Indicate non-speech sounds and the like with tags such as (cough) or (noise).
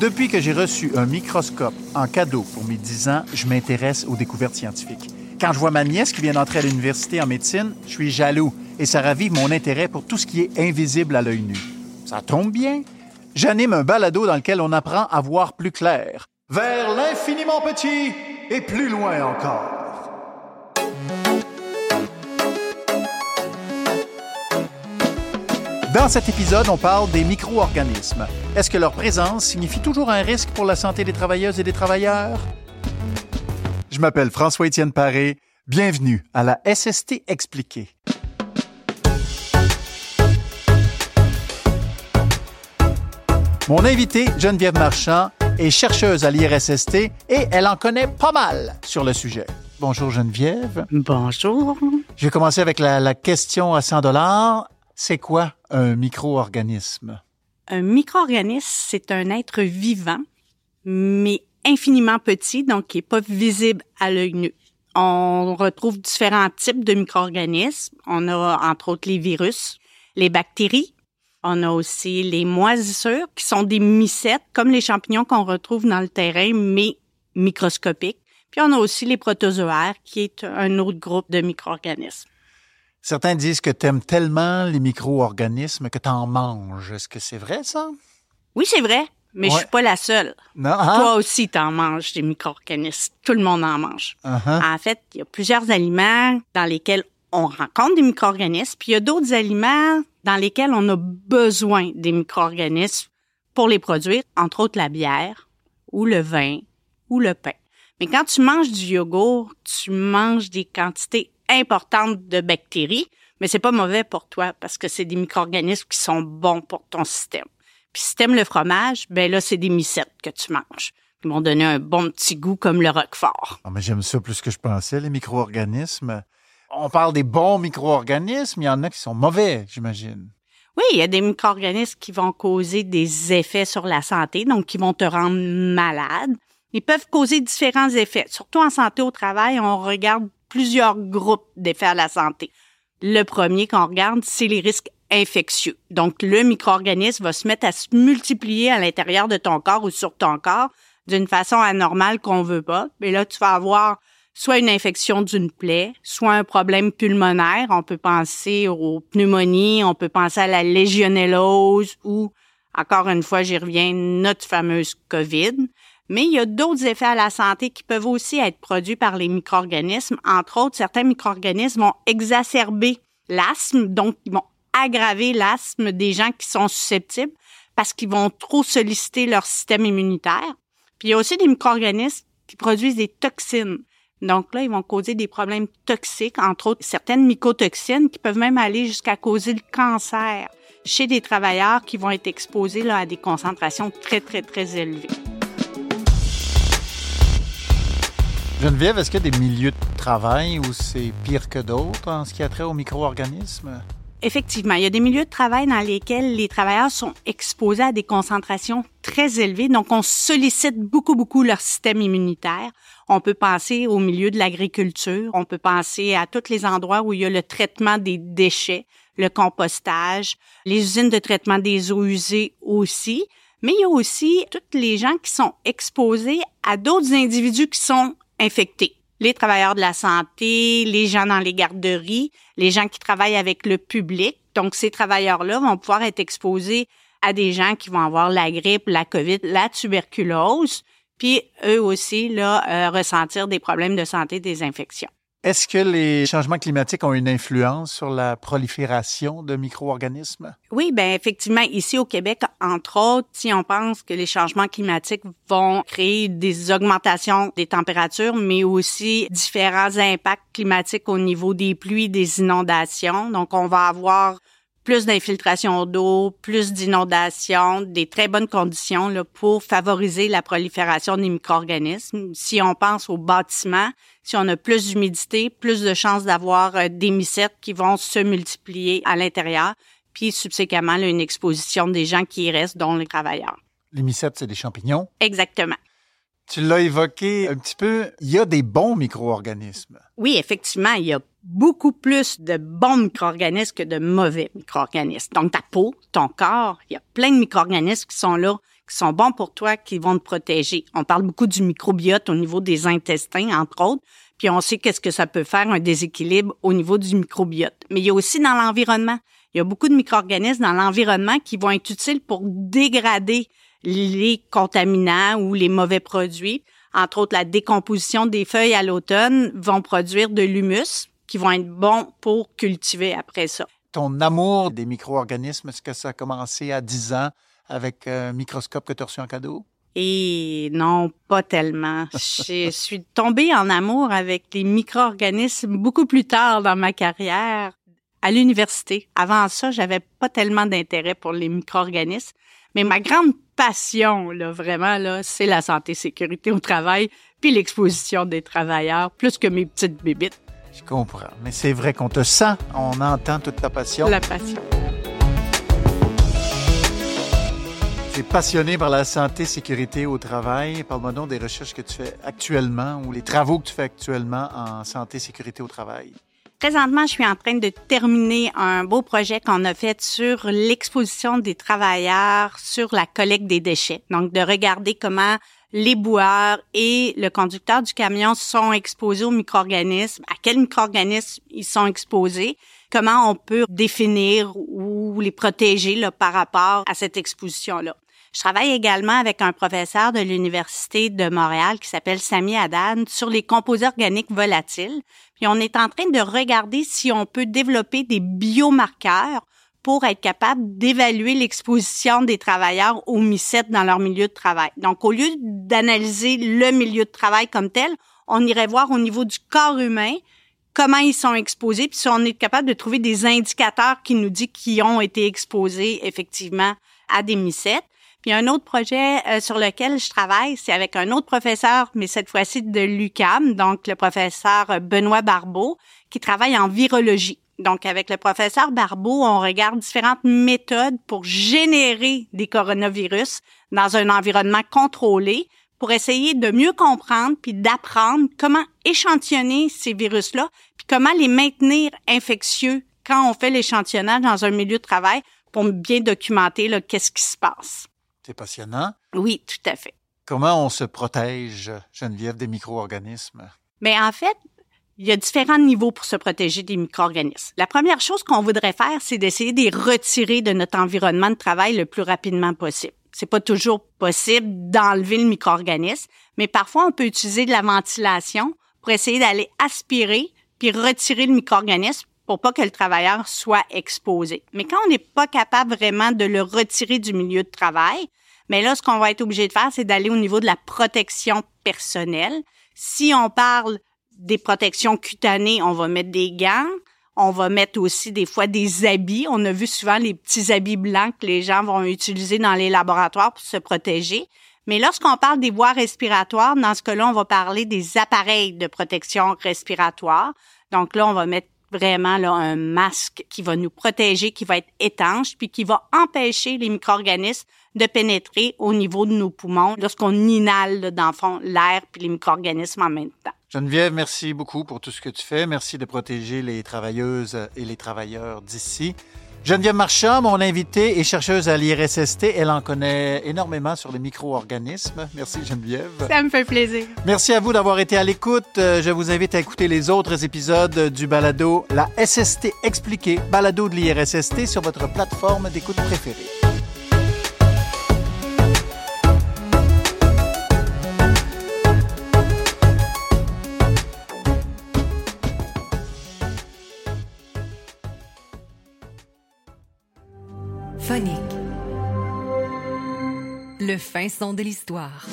Depuis que j'ai reçu un microscope en cadeau pour mes 10 ans, je m'intéresse aux découvertes scientifiques. Quand je vois ma nièce qui vient d'entrer à l'université en médecine, je suis jaloux et ça ravive mon intérêt pour tout ce qui est invisible à l'œil nu. Ça tombe bien. J'anime un balado dans lequel on apprend à voir plus clair, vers l'infiniment petit et plus loin encore. Dans cet épisode, on parle des micro-organismes. Est-ce que leur présence signifie toujours un risque pour la santé des travailleuses et des travailleurs? Je m'appelle François-Étienne Paré. Bienvenue à la SST expliquée. Mon invitée, Geneviève Marchand, est chercheuse à l'IRSST et elle en connaît pas mal sur le sujet. Bonjour Geneviève. Bonjour. Je vais commencer avec la, la question à 100 dollars. C'est quoi un micro-organisme? Un micro-organisme, c'est un être vivant, mais infiniment petit, donc qui n'est pas visible à l'œil nu. On retrouve différents types de micro-organismes. On a entre autres les virus, les bactéries. On a aussi les moisissures, qui sont des mycètes, comme les champignons qu'on retrouve dans le terrain, mais microscopiques. Puis on a aussi les protozoaires, qui est un autre groupe de micro-organismes. Certains disent que tu aimes tellement les micro-organismes que tu en manges. Est-ce que c'est vrai, ça? Oui, c'est vrai, mais je Ouais. suis pas la seule. Non? hein? Toi aussi, t'en manges des micro-organismes. Tout le monde en mange. Uh-huh. En fait, il y a plusieurs aliments dans lesquels on rencontre des micro-organismes, puis il y a d'autres aliments dans lesquels on a besoin des micro-organismes pour les produire, entre autres la bière ou le vin ou le pain. Mais quand tu manges du yogourt, tu manges des quantités importantes de bactéries, mais c'est pas mauvais pour toi parce que c'est des micro-organismes qui sont bons pour ton système. Puis si t'aimes le fromage, ben là, c'est des mycètes que tu manges. Ils m'ont donné un bon petit goût comme le roquefort. Ah, mais j'aime ça plus que je pensais, les micro-organismes. On parle des bons micro-organismes, il y en a qui sont mauvais, j'imagine. Oui, il y a des micro-organismes qui vont causer des effets sur la santé, donc qui vont te rendre malade. Ils peuvent causer différents effets. Surtout en santé au travail, on regarde plusieurs groupes d'effets à la santé. Le premier qu'on regarde, c'est les risques infectieux. Donc, le micro-organisme va se mettre à se multiplier à l'intérieur de ton corps ou sur ton corps d'une façon anormale qu'on veut pas. Mais là, tu vas avoir soit une infection d'une plaie, soit un problème pulmonaire. On peut penser aux pneumonies, on peut penser à la légionellose ou, encore une fois, j'y reviens, notre fameuse COVID. Mais il y a d'autres effets à la santé qui peuvent aussi être produits par les micro-organismes. Entre autres, certains micro-organismes vont exacerber l'asthme, donc ils vont aggraver l'asthme des gens qui sont susceptibles parce qu'ils vont trop solliciter leur système immunitaire. Puis il y a aussi des micro-organismes qui produisent des toxines. Donc là, ils vont causer des problèmes toxiques, entre autres certaines mycotoxines qui peuvent même aller jusqu'à causer le cancer chez des travailleurs qui vont être exposés là, à des concentrations très, très, très élevées. Geneviève, est-ce qu'il y a des milieux de travail où c'est pire que d'autres en ce qui a trait aux micro-organismes? Effectivement, il y a des milieux de travail dans lesquels les travailleurs sont exposés à des concentrations très élevées. Donc, on sollicite beaucoup, beaucoup leur système immunitaire. On peut penser au milieu de l'agriculture. On peut penser à tous les endroits où il y a le traitement des déchets, le compostage, les usines de traitement des eaux usées aussi. Mais il y a aussi toutes les gens qui sont exposés à d'autres individus qui sont infectés. Les travailleurs de la santé, les gens dans les garderies, les gens qui travaillent avec le public. Donc, ces travailleurs-là vont pouvoir être exposés à des gens qui vont avoir la grippe, la COVID, la tuberculose, puis eux aussi, là, euh, ressentir des problèmes de santé, des infections. Est-ce que les changements climatiques ont une influence sur la prolifération de micro-organismes? Oui, ben effectivement, ici au Québec, entre autres, si on pense que les changements climatiques vont créer des augmentations des températures, mais aussi différents impacts climatiques au niveau des pluies, des inondations. Donc, on va avoir plus d'infiltration d'eau, plus d'inondations, des très bonnes conditions là, pour favoriser la prolifération des micro-organismes. Si on pense aux bâtiments, si on a plus d'humidité, plus de chances d'avoir euh, des mycètes qui vont se multiplier à l'intérieur, puis subséquemment là, une exposition des gens qui y restent, dont les travailleurs. Les mycètes, c'est des champignons. Exactement. Tu l'as évoqué un petit peu, il y a des bons micro-organismes. Oui, effectivement, il y a beaucoup plus de bons micro-organismes que de mauvais micro-organismes. Donc, ta peau, ton corps, il y a plein de micro-organismes qui sont là, qui sont bons pour toi, qui vont te protéger. On parle beaucoup du microbiote au niveau des intestins, entre autres, puis on sait qu'est-ce que ça peut faire un déséquilibre au niveau du microbiote. Mais il y a aussi dans l'environnement. Il y a beaucoup de micro-organismes dans l'environnement qui vont être utiles pour dégrader les contaminants ou les mauvais produits. Entre autres, la décomposition des feuilles à l'automne vont produire de l'humus qui vont être bons pour cultiver après ça. Ton amour des micro-organismes, est-ce que ça a commencé à 10 ans? Avec un microscope que tu as reçu en cadeau? Et non, pas tellement. (laughs) Je suis tombée en amour avec les micro-organismes beaucoup plus tard dans ma carrière à l'université. Avant ça, j'avais pas tellement d'intérêt pour les micro-organismes, mais ma grande passion, là, vraiment, là, c'est la santé sécurité au travail, puis l'exposition des travailleurs, plus que mes petites bébites. Je comprends. Mais c'est vrai qu'on te sent, on entend toute ta passion. La passion. Passionné par la santé sécurité au travail. Parle-moi donc des recherches que tu fais actuellement ou les travaux que tu fais actuellement en santé sécurité au travail. Présentement, je suis en train de terminer un beau projet qu'on a fait sur l'exposition des travailleurs sur la collecte des déchets. Donc, de regarder comment les boueurs et le conducteur du camion sont exposés aux micro-organismes, à quels micro-organismes ils sont exposés, comment on peut définir ou les protéger par rapport à cette exposition-là. Je travaille également avec un professeur de l'Université de Montréal qui s'appelle Sami Haddad sur les composés organiques volatiles. Puis on est en train de regarder si on peut développer des biomarqueurs pour être capable d'évaluer l'exposition des travailleurs aux mycètes dans leur milieu de travail. Donc, au lieu d'analyser le milieu de travail comme tel, on irait voir au niveau du corps humain comment ils sont exposés, puis si on est capable de trouver des indicateurs qui nous disent qu'ils ont été exposés effectivement à des mycètes. Puis un autre projet euh, sur lequel je travaille, c'est avec un autre professeur, mais cette fois-ci de l'UCAM, donc le professeur Benoît Barbeau, qui travaille en virologie. Donc, avec le professeur Barbeau, on regarde différentes méthodes pour générer des coronavirus dans un environnement contrôlé pour essayer de mieux comprendre puis d'apprendre comment échantillonner ces virus-là puis comment les maintenir infectieux quand on fait l'échantillonnage dans un milieu de travail pour bien documenter qu'est-ce qui se passe. C'est passionnant. Oui, tout à fait. Comment on se protège, Geneviève, des micro-organismes? Mais en fait, il y a différents niveaux pour se protéger des micro-organismes. La première chose qu'on voudrait faire, c'est d'essayer de les retirer de notre environnement de travail le plus rapidement possible. C'est pas toujours possible d'enlever le micro-organisme, mais parfois on peut utiliser de la ventilation pour essayer d'aller aspirer puis retirer le micro-organisme pour pas que le travailleur soit exposé. Mais quand on n'est pas capable vraiment de le retirer du milieu de travail, mais là, ce qu'on va être obligé de faire, c'est d'aller au niveau de la protection personnelle. Si on parle des protections cutanées, on va mettre des gants. On va mettre aussi des fois des habits. On a vu souvent les petits habits blancs que les gens vont utiliser dans les laboratoires pour se protéger. Mais lorsqu'on parle des voies respiratoires, dans ce cas-là, on va parler des appareils de protection respiratoire. Donc là, on va mettre vraiment là, un masque qui va nous protéger, qui va être étanche, puis qui va empêcher les micro-organismes de pénétrer au niveau de nos poumons lorsqu'on inhale, dans le fond, l'air puis les micro-organismes en même temps. Geneviève, merci beaucoup pour tout ce que tu fais. Merci de protéger les travailleuses et les travailleurs d'ici. Geneviève Marchand, mon invitée, est chercheuse à l'IRSST. Elle en connaît énormément sur les micro-organismes. Merci Geneviève. Ça me fait plaisir. Merci à vous d'avoir été à l'écoute. Euh, je vous invite à écouter les autres épisodes du balado La SST expliquée, balado de l'IRSST sur votre plateforme d'écoute préférée. Le fin son de l'histoire.